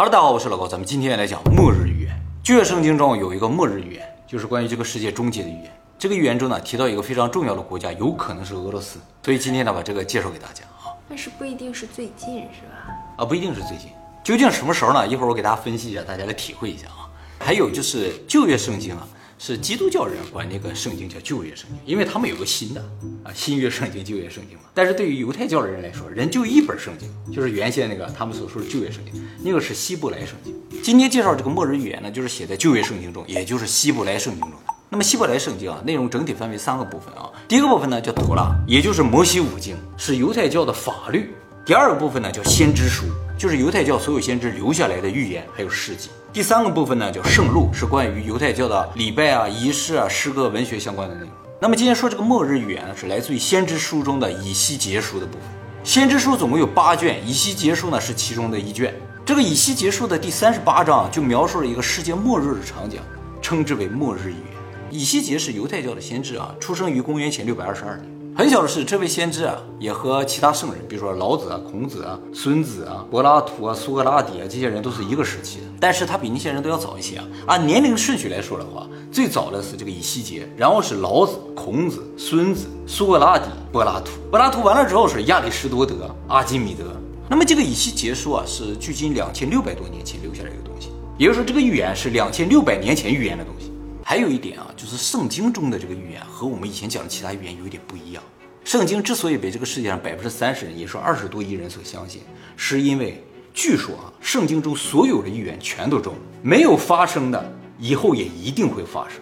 Hello，大家好，我是老高，咱们今天来讲末日预言。旧约圣经中有一个末日预言，就是关于这个世界终结的预言。这个预言中呢，提到一个非常重要的国家，有可能是俄罗斯。所以今天呢，把这个介绍给大家啊。但是不一定是最近，是吧？啊，不一定是最近，究竟什么时候呢？一会儿我给大家分析一下，大家来体会一下啊。还有就是旧约圣经啊。是基督教人管那个圣经叫旧约圣经，因为他们有个新的啊新约圣经、旧约圣经嘛。但是对于犹太教的人来说，人就一本圣经，就是原先那个他们所说的旧约圣经，那个是希伯来圣经。今天介绍这个末日预言呢，就是写在旧约圣经中，也就是希伯来圣经中。那么希伯来圣经啊，内容整体分为三个部分啊。第一个部分呢叫图拉，也就是摩西五经，是犹太教的法律。第二个部分呢叫先知书，就是犹太教所有先知留下来的预言还有事迹。第三个部分呢叫圣录，是关于犹太教的礼拜啊、仪式啊、诗歌、文学相关的内容。那么今天说这个末日预言呢，是来自于先知书中的以西结书的部分。先知书总共有八卷，以西结书呢是其中的一卷。这个以西结书的第三十八章就描述了一个世界末日的场景，称之为末日预言。以西结是犹太教的先知啊，出生于公元前六百二十二年。很巧的是，这位先知啊，也和其他圣人，比如说老子啊、孔子啊、孙子啊、柏拉图啊、苏格拉底啊，这些人都是一个时期的。但是他比那些人都要早一些啊。按年龄顺序来说的话，最早的是这个以西结，然后是老子、孔子、孙子、苏格拉底、柏拉图。柏拉图完了之后是亚里士多德、阿基米德。那么这个以西结书啊，是距今两千六百多年前留下来一个东西，也就是说这个预言是两千六百年前预言的东西。还有一点啊，就是圣经中的这个预言和我们以前讲的其他预言有一点不一样。圣经之所以被这个世界上百分之三十人，也说二十多亿人所相信，是因为据说啊，圣经中所有的预言全都中，没有发生的，以后也一定会发生。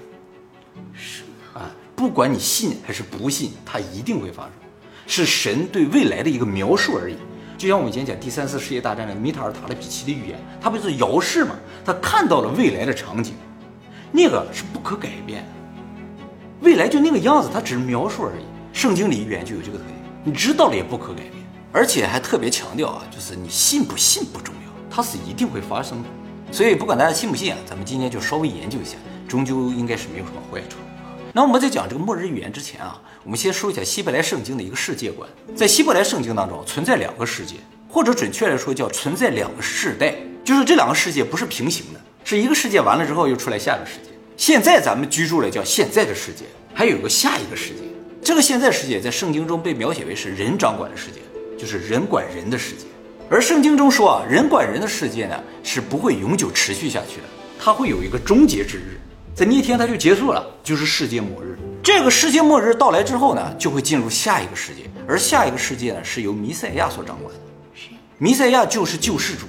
是啊，不管你信还是不信，它一定会发生，是神对未来的一个描述而已。就像我们以前讲第三次世界大战的米塔尔塔勒比奇的预言，他不是遥视吗？他看到了未来的场景。那个是不可改变的，未来就那个样子，它只是描述而已。圣经里预言就有这个特点，你知道了也不可改变，而且还特别强调啊，就是你信不信不重要，它是一定会发生的。所以不管大家信不信啊，咱们今天就稍微研究一下，终究应该是没有什么坏处。那我们在讲这个末日预言之前啊，我们先说一下希伯来圣经的一个世界观。在希伯来圣经当中存在两个世界，或者准确来说叫存在两个世代，就是这两个世界不是平行的。是一个世界完了之后又出来下一个世界。现在咱们居住的叫现在的世界，还有个下一个世界。这个现在世界在圣经中被描写为是人掌管的世界，就是人管人的世界。而圣经中说啊，人管人的世界呢是不会永久持续下去的，它会有一个终结之日，在那一天它就结束了，就是世界末日。这个世界末日到来之后呢，就会进入下一个世界，而下一个世界呢是由弥赛亚所掌管的。弥赛亚就是救世主。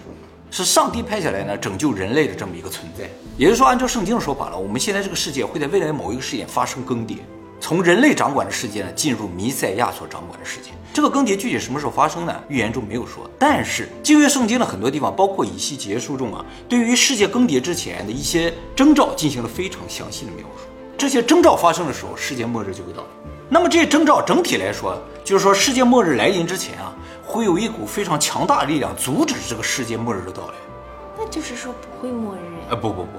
是上帝派下来呢，拯救人类的这么一个存在。也就是说，按照圣经的说法了，我们现在这个世界会在未来某一个时间发生更迭，从人类掌管的世界呢，进入弥赛亚所掌管的世界。这个更迭具体什么时候发生呢？预言中没有说。但是旧约圣经的很多地方，包括以西结书中啊，对于世界更迭之前的一些征兆进行了非常详细的描述。这些征兆发生的时候，世界末日就会到来。那么这些征兆整体来说，就是说世界末日来临之前啊。会有一股非常强大的力量阻止这个世界末日的到来，那就是说不会末日啊？不不不，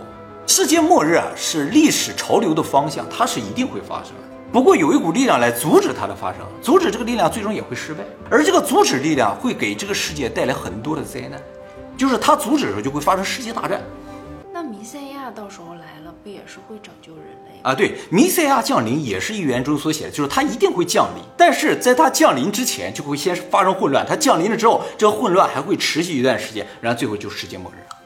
世界末日啊是历史潮流的方向，它是一定会发生的。不过有一股力量来阻止它的发生，阻止这个力量最终也会失败，而这个阻止力量会给这个世界带来很多的灾难，就是它阻止的时候就会发生世界大战。那弥赛亚到时候来了，不也是会拯救人类啊？对，弥赛亚降临也是预言中所写的，就是他一定会降临，但是在他降临之前就会先发生混乱，他降临了之后，这个混乱还会持续一段时间，然后最后就世界末日了，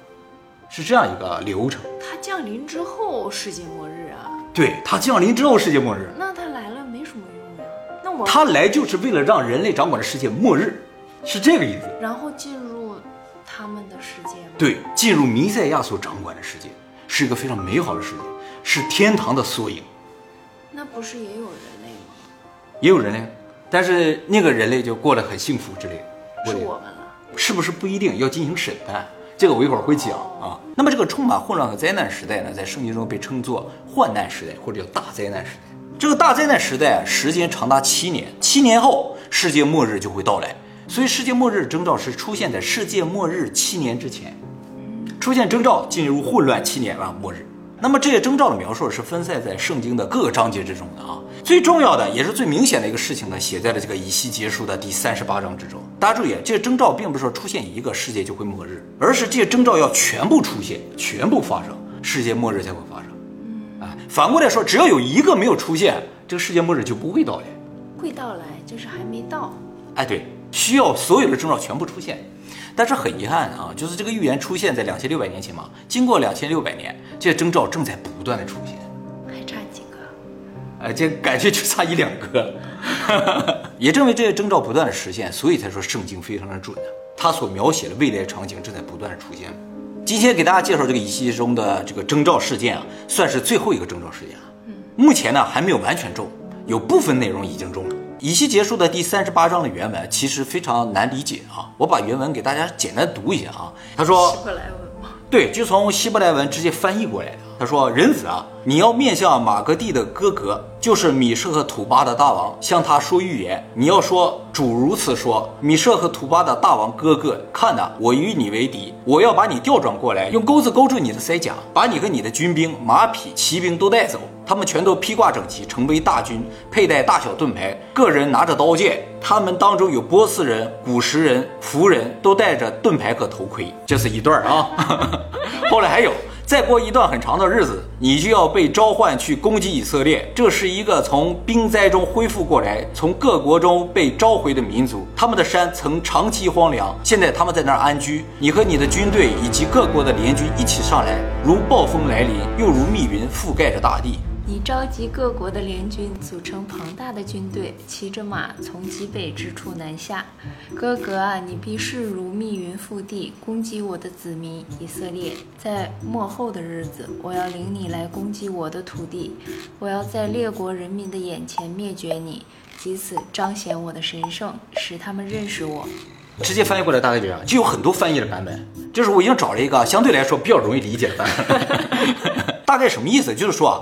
是这样一个流程。他降临之后世界末日啊？对他降临之后世界末日，那他来了没什么用呀？那我他来就是为了让人类掌管的世界末日，是这个意思。然后进入。他们的世界对，进入弥赛亚所掌管的世界，是一个非常美好的世界，是天堂的缩影。那不是也有人类吗？也有人类，但是那个人类就过得很幸福之类的。是我们了？是不是不一定要进行审判？这个我一会儿会讲啊。那么这个充满混乱和灾难时代呢，在圣经中被称作患难时代，或者叫大灾难时代。这个大灾难时代时间长达七年，七年后世界末日就会到来。所以，世界末日征兆是出现在世界末日七年之前，出现征兆进入混乱七年啊，末日。那么这些征兆的描述是分散在圣经的各个章节之中的啊。最重要的也是最明显的一个事情呢，写在了这个以西结书的第三十八章之中。大家注意，这些征兆并不是说出现一个世界就会末日，而是这些征兆要全部出现，全部发生，世界末日才会发生。哎，反过来说，只要有一个没有出现，这个世界末日就不会到来。会到来，就是还没到。哎，对，需要所有的征兆全部出现。但是很遗憾啊，就是这个预言出现在两千六百年前嘛，经过两千六百年，这些征兆正在不断的出现。还差几个？哎，这感觉就差一两个。也正为这些征兆不断的实现，所以才说圣经非常的准呢。它所描写的未来场景正在不断的出现。今天给大家介绍这个仪器中的这个征兆事件啊，算是最后一个征兆事件了。目前呢还没有完全中，有部分内容已经中了。以西结束的第三十八章的原文其实非常难理解啊，我把原文给大家简单读一下啊。他说希，伯来文吗？对，就从希伯来文直接翻译过来的。他说：“人子啊，你要面向马格地的哥哥，就是米舍和土巴的大王，向他说预言。你要说，主如此说：米舍和土巴的大王哥哥，看呐，我与你为敌，我要把你调转过来，用钩子勾住你的腮甲，把你和你的军兵、马匹、骑兵都带走。他们全都披挂整齐，成为大军，佩戴大小盾牌，个人拿着刀剑。他们当中有波斯人、古时人、仆人，都戴着盾牌和头盔。这是一段啊。后来还有。”再过一段很长的日子，你就要被召唤去攻击以色列。这是一个从兵灾中恢复过来、从各国中被召回的民族。他们的山曾长期荒凉，现在他们在那儿安居。你和你的军队以及各国的联军一起上来，如暴风来临，又如密云覆盖着大地。你召集各国的联军，组成庞大的军队，骑着马从极北之处南下。哥哥啊，你必势如密云覆地，攻击我的子民以色列。在末后的日子，我要领你来攻击我的土地，我要在列国人民的眼前灭绝你，以此彰显我的神圣，使他们认识我。直接翻译过来大概这样，就有很多翻译的版本。就是我已经找了一个相对来说比较容易理解的版本。大概什么意思？就是说啊。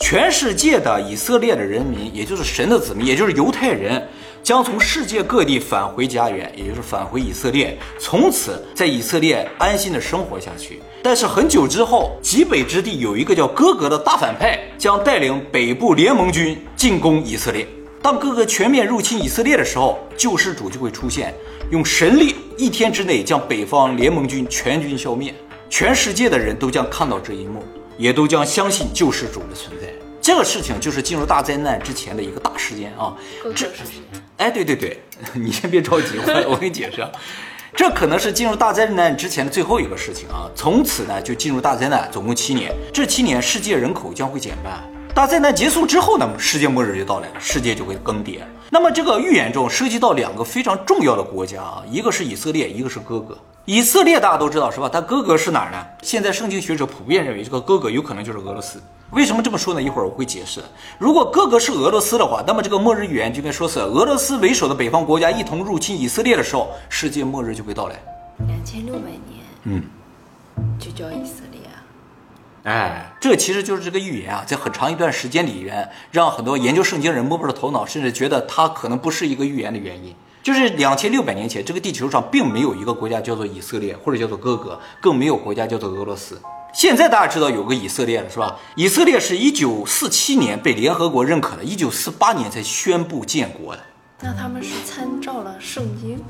全世界的以色列的人民，也就是神的子民，也就是犹太人，将从世界各地返回家园，也就是返回以色列，从此在以色列安心的生活下去。但是很久之后，极北之地有一个叫哥格的大反派，将带领北部联盟军进攻以色列。当哥格全面入侵以色列的时候，救世主就会出现，用神力一天之内将北方联盟军全军消灭。全世界的人都将看到这一幕。也都将相信救世主的存在。这个事情就是进入大灾难之前的一个大事件啊。这，哎，对对对，你先别着急，我 我给你解释。这可能是进入大灾难之前的最后一个事情啊。从此呢，就进入大灾难，总共七年。这七年，世界人口将会减半。大灾难结束之后呢，世界末日就到来了，世界就会更迭。那么这个预言中涉及到两个非常重要的国家啊，一个是以色列，一个是哥哥。以色列大家都知道是吧？它哥哥是哪儿呢？现在圣经学者普遍认为这个哥哥有可能就是俄罗斯。为什么这么说呢？一会儿我会解释。如果哥哥是俄罗斯的话，那么这个末日预言就该说是俄罗斯为首的北方国家一同入侵以色列的时候，世界末日就会到来。两千六百年，嗯，就叫以色。哎，这其实就是这个预言啊，在很长一段时间里边，让很多研究圣经人摸不着头脑，甚至觉得它可能不是一个预言的原因。就是两千六百年前，这个地球上并没有一个国家叫做以色列，或者叫做哥哥，更没有国家叫做俄罗斯。现在大家知道有个以色列了，是吧？以色列是一九四七年被联合国认可的，一九四八年才宣布建国的。那他们是参照了圣经？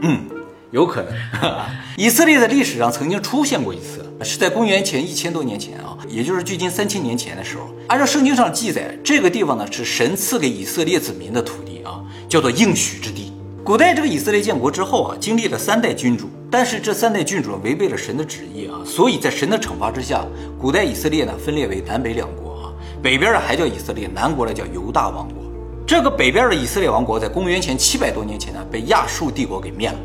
嗯，有可能。以色列的历史上曾经出现过一次，是在公元前一千多年前啊，也就是距今三千年前的时候。按照圣经上记载，这个地方呢是神赐给以色列子民的土地啊，叫做应许之地。古代这个以色列建国之后啊，经历了三代君主，但是这三代君主违背了神的旨意啊，所以在神的惩罚之下，古代以色列呢分裂为南北两国啊，北边的还叫以色列，南国呢叫犹大王国。这个北边的以色列王国在公元前七百多年前呢被亚述帝国给灭了，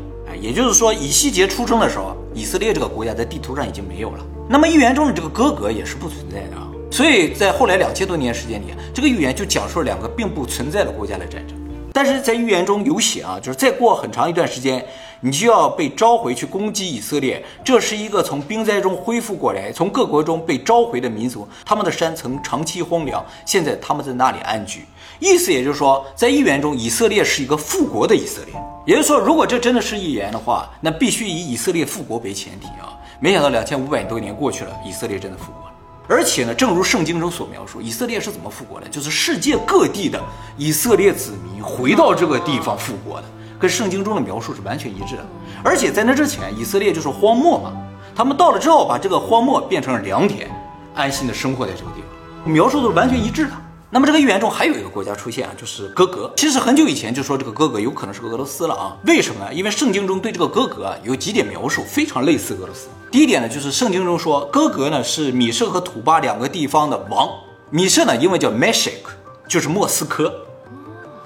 也就是说以西结出生的时候，以色列这个国家在地图上已经没有了。那么预言中的这个哥哥也是不存在的啊，所以在后来两千多年时间里，这个预言就讲述了两个并不存在的国家的战争。但是在预言中有写啊，就是再过很长一段时间，你就要被召回去攻击以色列。这是一个从兵灾中恢复过来、从各国中被召回的民族，他们的山曾长期荒凉，现在他们在那里安居。意思也就是说，在预言中，以色列是一个复国的以色列。也就是说，如果这真的是预言的话，那必须以以色列复国为前提啊。没想到两千五百多年过去了，以色列真的复国了。而且呢，正如圣经中所描述，以色列是怎么复国的？就是世界各地的以色列子民回到这个地方复国的，跟圣经中的描述是完全一致的。而且在那之前，以色列就是荒漠嘛，他们到了之后，把这个荒漠变成了良田，安心的生活在这个地方，描述都是完全一致的。那么这个预言中还有一个国家出现啊，就是哥格。其实很久以前就说这个哥格有可能是俄罗斯了啊？为什么呢？因为圣经中对这个哥格啊有几点描述非常类似俄罗斯。第一点呢，就是圣经中说哥格呢是米舍和土巴两个地方的王。米舍呢英文叫 Meshek，就是莫斯科，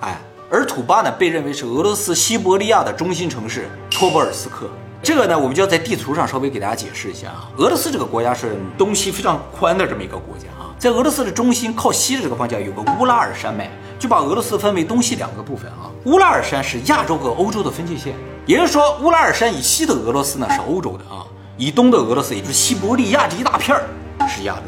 哎，而土巴呢被认为是俄罗斯西伯利亚的中心城市托波尔斯克。这个呢，我们就要在地图上稍微给大家解释一下啊。俄罗斯这个国家是东西非常宽的这么一个国家啊，在俄罗斯的中心靠西的这个方向有个乌拉尔山脉，就把俄罗斯分为东西两个部分啊。乌拉尔山是亚洲和欧洲的分界线，也就是说乌拉尔山以西的俄罗斯呢是欧洲的啊。以东的俄罗斯，也就是西伯利亚这一大片儿，是亚洲。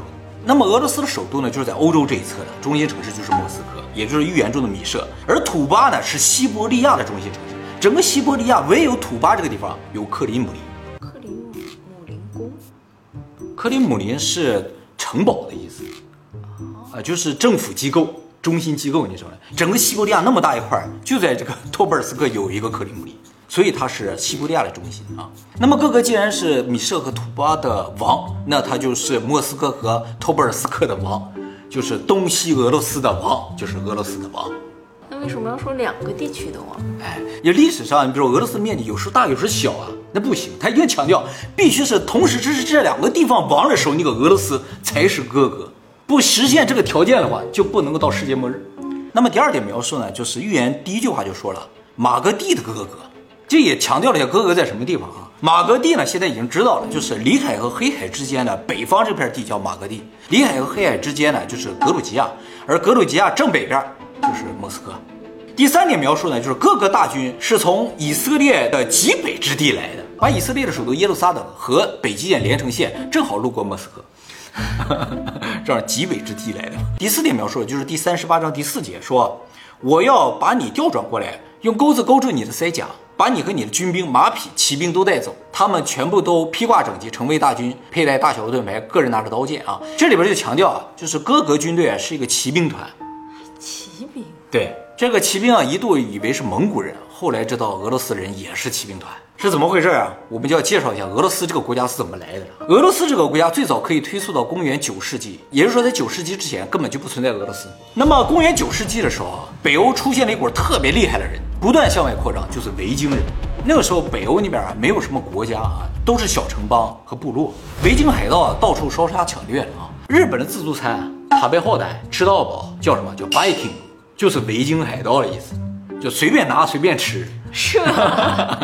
那么俄罗斯的首都呢，就是在欧洲这一侧的中心城市就是莫斯科，也就是预言中的米舍。而土巴呢，是西伯利亚的中心城市。整个西伯利亚唯有土巴这个地方有克里姆林。克里姆姆林宫，克里姆林是城堡的意思，啊，就是政府机构、中心机构，你知道吗？整个西伯利亚那么大一块儿，就在这个 托波尔斯克有一个克里姆林。所以它是西伯利亚的中心啊。那么各个既然是米舍和图巴的王，那他就是莫斯科和托波尔斯克的王，就是东西俄罗斯的王，就是俄罗斯的王。那为什么要说两个地区的王？哎，因为历史上，你比如俄罗斯面积有时候大有时候小啊，那不行，他一定强调必须是同时支持这两个地方王的时候，那个俄罗斯才是哥哥。不实现这个条件的话，就不能够到世界末日。那么第二点描述呢，就是预言第一句话就说了马格蒂的哥哥。这也强调了一下哥哥在什么地方啊？马格蒂呢，现在已经知道了，就是里海和黑海之间的北方这片地叫马格蒂，里海和黑海之间呢就是格鲁吉亚，而格鲁吉亚正北边就是莫斯科。第三点描述呢，就是哥哥大军是从以色列的极北之地来的，把以色列的首都耶路撒冷和北极点连成线，正好路过莫斯科，这样极北之地来的。第四点描述就是第三十八章第四节说，我要把你调转过来，用钩子勾住你的腮甲。把你和你的军兵、马匹、骑兵都带走，他们全部都披挂整齐，成为大军，佩戴大小的盾牌，个人拿着刀剑啊！这里边就强调啊，就是哥格军队啊是一个骑兵团。骑兵？对，这个骑兵啊一度以为是蒙古人，后来知道俄罗斯人也是骑兵团，是怎么回事啊？我们就要介绍一下俄罗斯这个国家是怎么来的。俄罗斯这个国家最早可以推溯到公元九世纪，也就是说在九世纪之前根本就不存在俄罗斯。那么公元九世纪的时候啊，北欧出现了一股特别厉害的人。不断向外扩张，就是维京人。那个时候，北欧那边啊，没有什么国家啊，都是小城邦和部落。维京海盗啊，到处烧杀抢掠啊。日本的自助餐，塔背好歹，吃到饱，叫什么叫 Viking，就是维京海盗的意思，就随便拿随便吃，是吧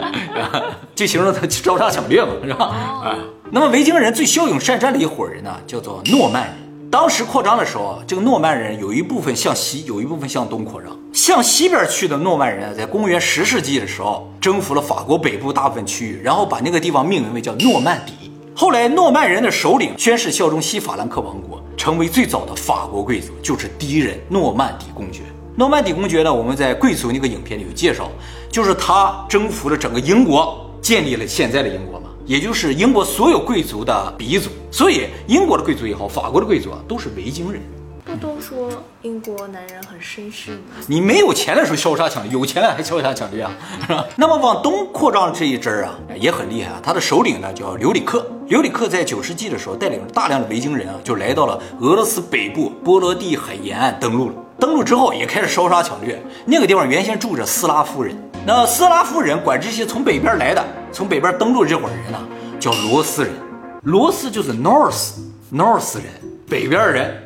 就 形容他招杀抢掠嘛，是吧？啊，那么维京人最骁勇善战的一伙人呢，叫做诺曼人。当时扩张的时候，这个诺曼人有一部分向西，有一部分向东扩张。向西边去的诺曼人，在公元十世纪的时候，征服了法国北部大部分区域，然后把那个地方命名为叫诺曼底。后来，诺曼人的首领宣誓效忠西法兰克王国，成为最早的法国贵族，就是第一任诺曼底公爵。诺曼底公爵呢，我们在贵族那个影片里有介绍，就是他征服了整个英国，建立了现在的英国嘛。也就是英国所有贵族的鼻祖，所以英国的贵族也好，法国的贵族啊，都是维京人。不都说英国男人很绅士吗？你没有钱的时候潇洒抢掠，有钱了还潇洒抢掠啊，是吧？那么往东扩张这一支儿啊，也很厉害啊。他的首领呢叫刘里克，刘里克在九世纪的时候带领了大量的维京人啊，就来到了俄罗斯北部波罗的海沿岸登陆了。登陆之后也开始烧杀抢掠。那个地方原先住着斯拉夫人，那斯拉夫人管这些从北边来的、从北边登陆这伙人呢，叫罗斯人。罗斯就是 North，North 人，北边人。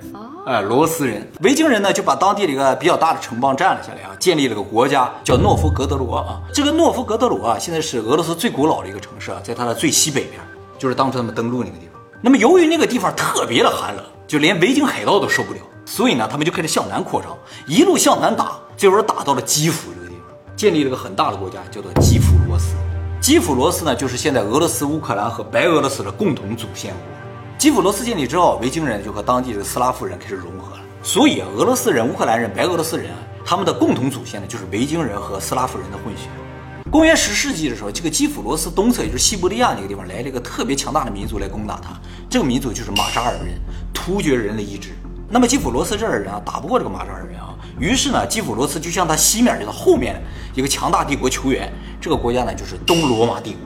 哎，罗斯人、维京人呢，就把当地的一个比较大的城邦占了下来啊，建立了个国家，叫诺夫哥德罗啊。这个诺夫哥德罗啊，现在是俄罗斯最古老的一个城市啊，在它的最西北边，就是当初他们登陆那个地方。那么由于那个地方特别的寒冷，就连维京海盗都受不了，所以呢，他们就开始向南扩张，一路向南打，最后打到了基辅这个地方，建立了个很大的国家，叫做基辅罗斯。基辅罗斯呢，就是现在俄罗斯、乌克兰和白俄罗斯的共同祖先国。基辅罗斯建立之后，维京人就和当地的斯拉夫人开始融合了。所以啊，俄罗斯人、乌克兰人、白俄罗斯人，他们的共同祖先呢，就是维京人和斯拉夫人的混血。公元十世纪的时候，这个基辅罗斯东侧，也就是西伯利亚那个地方，来了一个特别强大的民族来攻打他。这个民族就是马扎尔人，突厥人的一支。那么基辅罗斯这儿的人啊，打不过这个马扎尔人啊，于是呢，基辅罗斯就向他西面，就是后面一个强大帝国求援。这个国家呢，就是东罗马帝国。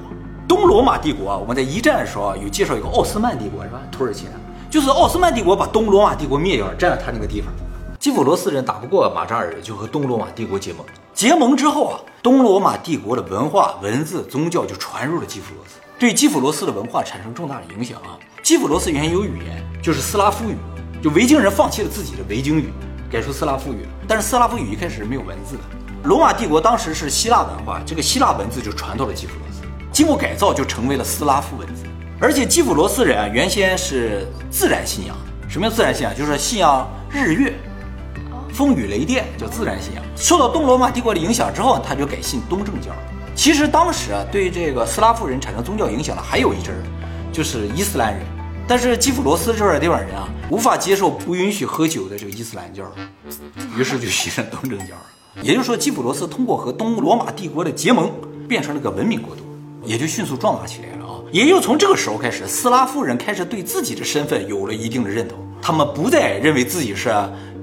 东罗马帝国啊，我们在一战的时候啊，有介绍一个奥斯曼帝国是吧？土耳其，就是奥斯曼帝国把东罗马帝国灭掉了，占了他那个地方。基辅罗斯人打不过马扎尔人，就和东罗马帝国结盟。结盟之后啊，东罗马帝国的文化、文字、宗教就传入了基辅罗斯，对基辅罗斯的文化产生重大的影响啊。基辅罗斯原有语言，就是斯拉夫语。就维京人放弃了自己的维京语，改说斯拉夫语。但是斯拉夫语一开始是没有文字的。罗马帝国当时是希腊文化，这个希腊文字就传到了基辅罗斯，经过改造就成为了斯拉夫文字。而且基辅罗斯人啊，原先是自然信仰。什么叫自然信仰？就是信仰日月、风雨雷电，叫自然信仰。受到东罗马帝国的影响之后，他就改信东正教。其实当时啊，对这个斯拉夫人产生宗教影响的还有一支，就是伊斯兰人。但是基辅罗斯这块地方人啊，无法接受不允许喝酒的这个伊斯兰教，于是就牺牲东正教。也就是说，基辅罗斯通过和东罗马帝国的结盟，变成了个文明国度，也就迅速壮大起来了啊！也就从这个时候开始，斯拉夫人开始对自己的身份有了一定的认同，他们不再认为自己是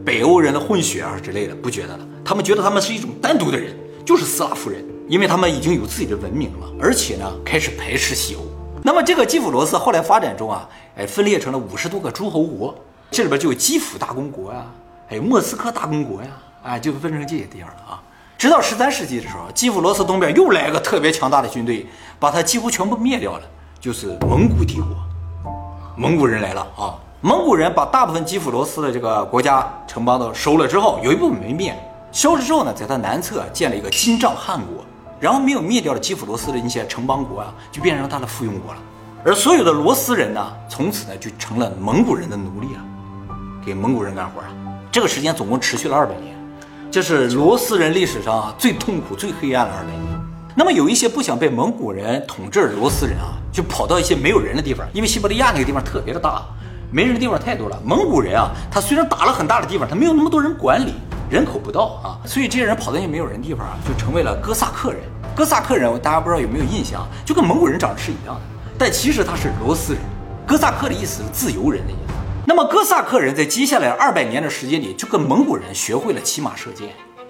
北欧人的混血啊之类的，不觉得了，他们觉得他们是一种单独的人，就是斯拉夫人，因为他们已经有自己的文明了，而且呢，开始排斥西欧。那么这个基辅罗斯后来发展中啊，哎，分裂成了五十多个诸侯国，这里边就有基辅大公国呀，还有莫斯科大公国呀，哎，就分成这些地方了啊。直到十三世纪的时候，基辅罗斯东边又来个特别强大的军队，把它几乎全部灭掉了，就是蒙古帝国。蒙古人来了啊，蒙古人把大部分基辅罗斯的这个国家城邦都收了之后，有一部分没灭，消失之后呢，在它南侧建了一个金帐汗国。然后没有灭掉的基辅罗斯的那些城邦国啊，就变成他的附庸国了。而所有的罗斯人呢，从此呢就成了蒙古人的奴隶了，给蒙古人干活啊。这个时间总共持续了二百年，这是罗斯人历史上最痛苦、最黑暗的二百年。那么有一些不想被蒙古人统治的罗斯人啊，就跑到一些没有人的地方，因为西伯利亚那个地方特别的大，没人的地方太多了。蒙古人啊，他虽然打了很大的地方，他没有那么多人管理。人口不到啊，所以这些人跑到一些没有人的地方啊，就成为了哥萨克人。哥萨克人，大家不知道有没有印象，就跟蒙古人长得是一样的，但其实他是罗斯人。哥萨克的意思是自由人的意思。那么哥萨克人在接下来二百年的时间里，就跟蒙古人学会了骑马射箭。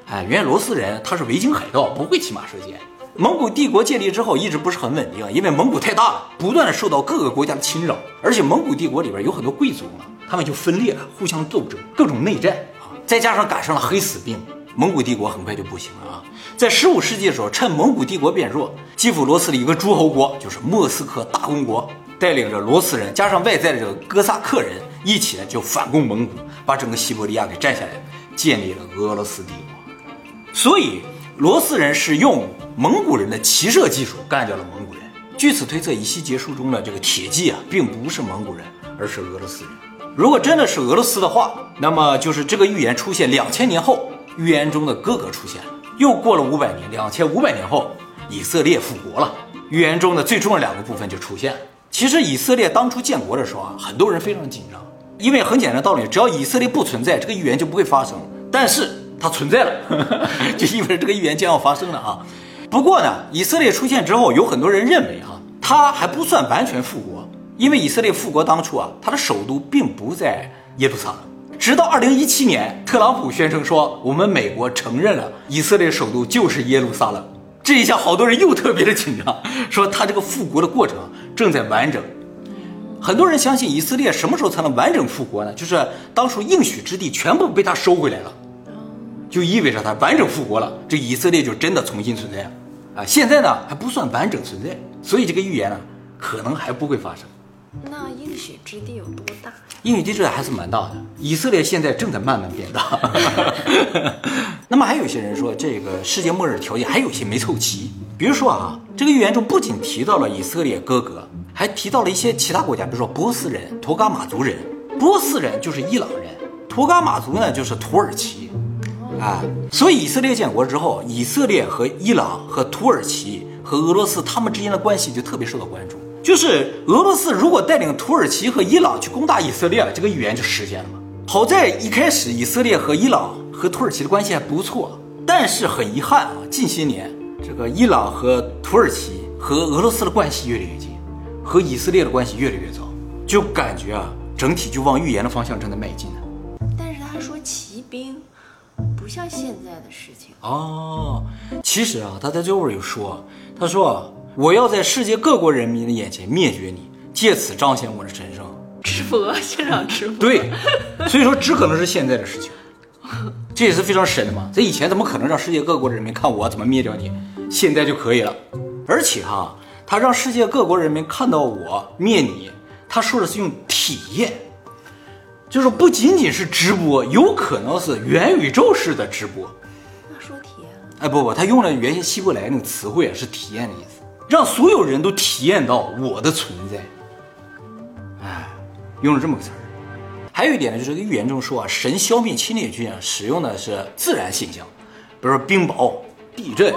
哎，原来罗斯人他是维京海盗，不会骑马射箭。蒙古帝国建立之后一直不是很稳定，因为蒙古太大了，不断的受到各个国家的侵扰，而且蒙古帝国里边有很多贵族嘛，他们就分裂了，互相斗争，各种内战啊。再加上赶上了黑死病，蒙古帝国很快就不行了啊！在十五世纪的时候，趁蒙古帝国变弱，基辅罗斯的一个诸侯国，就是莫斯科大公国，带领着罗斯人加上外在的这个哥萨克人，一起呢就反攻蒙古，把整个西伯利亚给占下来，建立了俄罗斯帝国。所以，罗斯人是用蒙古人的骑射技术干掉了蒙古人。据此推测，以西结束中的这个铁骑啊，并不是蒙古人，而是俄罗斯人。如果真的是俄罗斯的话，那么就是这个预言出现两千年后，预言中的哥哥出现了。又过了五百年，两千五百年后，以色列复国了。预言中的最重要两个部分就出现了。其实以色列当初建国的时候啊，很多人非常紧张，因为很简单道理，只要以色列不存在，这个预言就不会发生。但是它存在了，就意味着这个预言将要发生了啊。不过呢，以色列出现之后，有很多人认为哈，它还不算完全复国。因为以色列复国当初啊，它的首都并不在耶路撒冷。直到二零一七年，特朗普宣称说，我们美国承认了以色列首都就是耶路撒冷。这一下，好多人又特别的紧张，说他这个复国的过程正在完整。很多人相信以色列什么时候才能完整复国呢？就是当初应许之地全部被他收回来了，就意味着他完整复国了，这以色列就真的重新存在了。啊，现在呢还不算完整存在，所以这个预言呢可能还不会发生。那应许之地有多大？应许之地还是蛮大的。以色列现在正在慢慢变大。那么还有些人说，这个世界末日条件还有些没凑齐。比如说啊，这个预言中不仅提到了以色列哥哥，还提到了一些其他国家，比如说波斯人、托嘎马族人。波斯人就是伊朗人，托嘎马族呢就是土耳其。啊，所以以色列建国之后，以色列和伊朗、和土耳其、和俄罗斯他们之间的关系就特别受到关注。就是俄罗斯如果带领土耳其和伊朗去攻打以色列了，这个预言就实现了嘛。好在一开始以色列和伊朗和土耳其的关系还不错，但是很遗憾啊，近些年这个伊朗和土耳其和俄罗斯的关系越来越近，和以色列的关系越来越糟，就感觉啊，整体就往预言的方向正在迈进呢。但是他说骑兵不像现在的事情，哦，其实啊，他在最后有说，他说啊，我要在世界各国人民的眼前灭绝你，借此彰显我的神圣。直播现场直播，对，所以说只可能是现在的事情，这也是非常神的嘛。这以前怎么可能让世界各国人民看我怎么灭掉你？现在就可以了。而且哈，他让世界各国人民看到我灭你，他说的是用体验，就是不仅仅是直播，有可能是元宇宙式的直播。那说体验了，哎不不，他用了原先希伯来那个词汇啊，是体验的意思，让所有人都体验到我的存在。哎，用了这么个词儿。还有一点呢，就是这个预言中说啊，神消灭侵略军啊，使用的是自然现象，比如说冰雹、地震、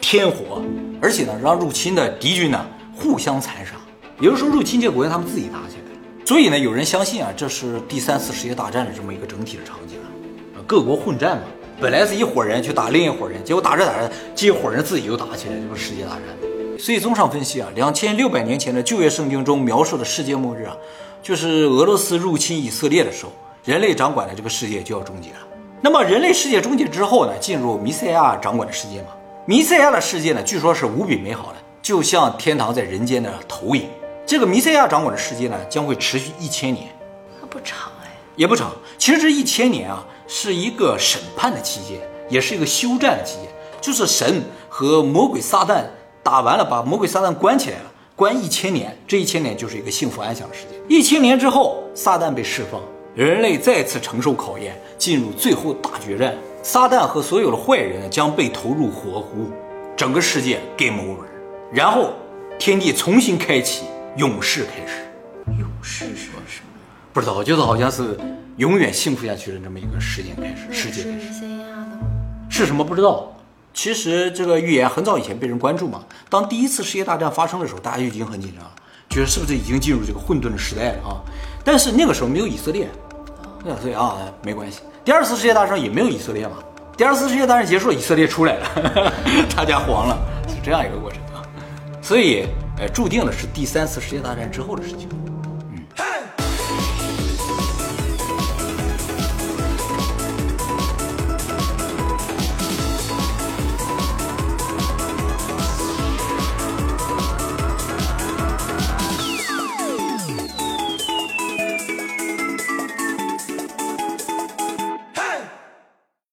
天火，而且呢，让入侵的敌军呢互相残杀，也就是说，入侵这个国家他们自己打起来了。所以呢，有人相信啊，这是第三次世界大战的这么一个整体的场景啊，呃各国混战嘛。本来是一伙人去打另一伙人，结果打着打着，这一伙人自己又打起来，这不是世界大战吗？所以综上分析啊，两千六百年前的旧约圣经中描述的世界末日啊，就是俄罗斯入侵以色列的时候，人类掌管的这个世界就要终结了。那么人类世界终结之后呢，进入弥赛亚掌管的世界嘛。弥赛亚的世界呢，据说是无比美好的，就像天堂在人间的投影。这个弥赛亚掌管的世界呢，将会持续一千年。那不长哎。也不长。其实这一千年啊，是一个审判的期间，也是一个休战的期间。就是神和魔鬼撒旦打完了，把魔鬼撒旦关起来了，关一千年。这一千年就是一个幸福安详的时间。一千年之后，撒旦被释放，人类再次承受考验，进入最后大决战。撒旦和所有的坏人将被投入火湖，整个世界 game over。然后天地重新开启，永世开始。勇士是什么？不知道，就是好像是永远幸福下去的这么一个时间开始，世界开始？是什么不知道。其实这个预言很早以前被人关注嘛，当第一次世界大战发生的时候，大家就已经很紧张了，觉得是不是已经进入这个混沌的时代了啊？但是那个时候没有以色列，那所以啊没关系。第二次世界大战也没有以色列嘛，第二次世界大战结束了，以色列出来了，大家黄了，是这样一个过程啊。所以，呃，注定了是第三次世界大战之后的事情。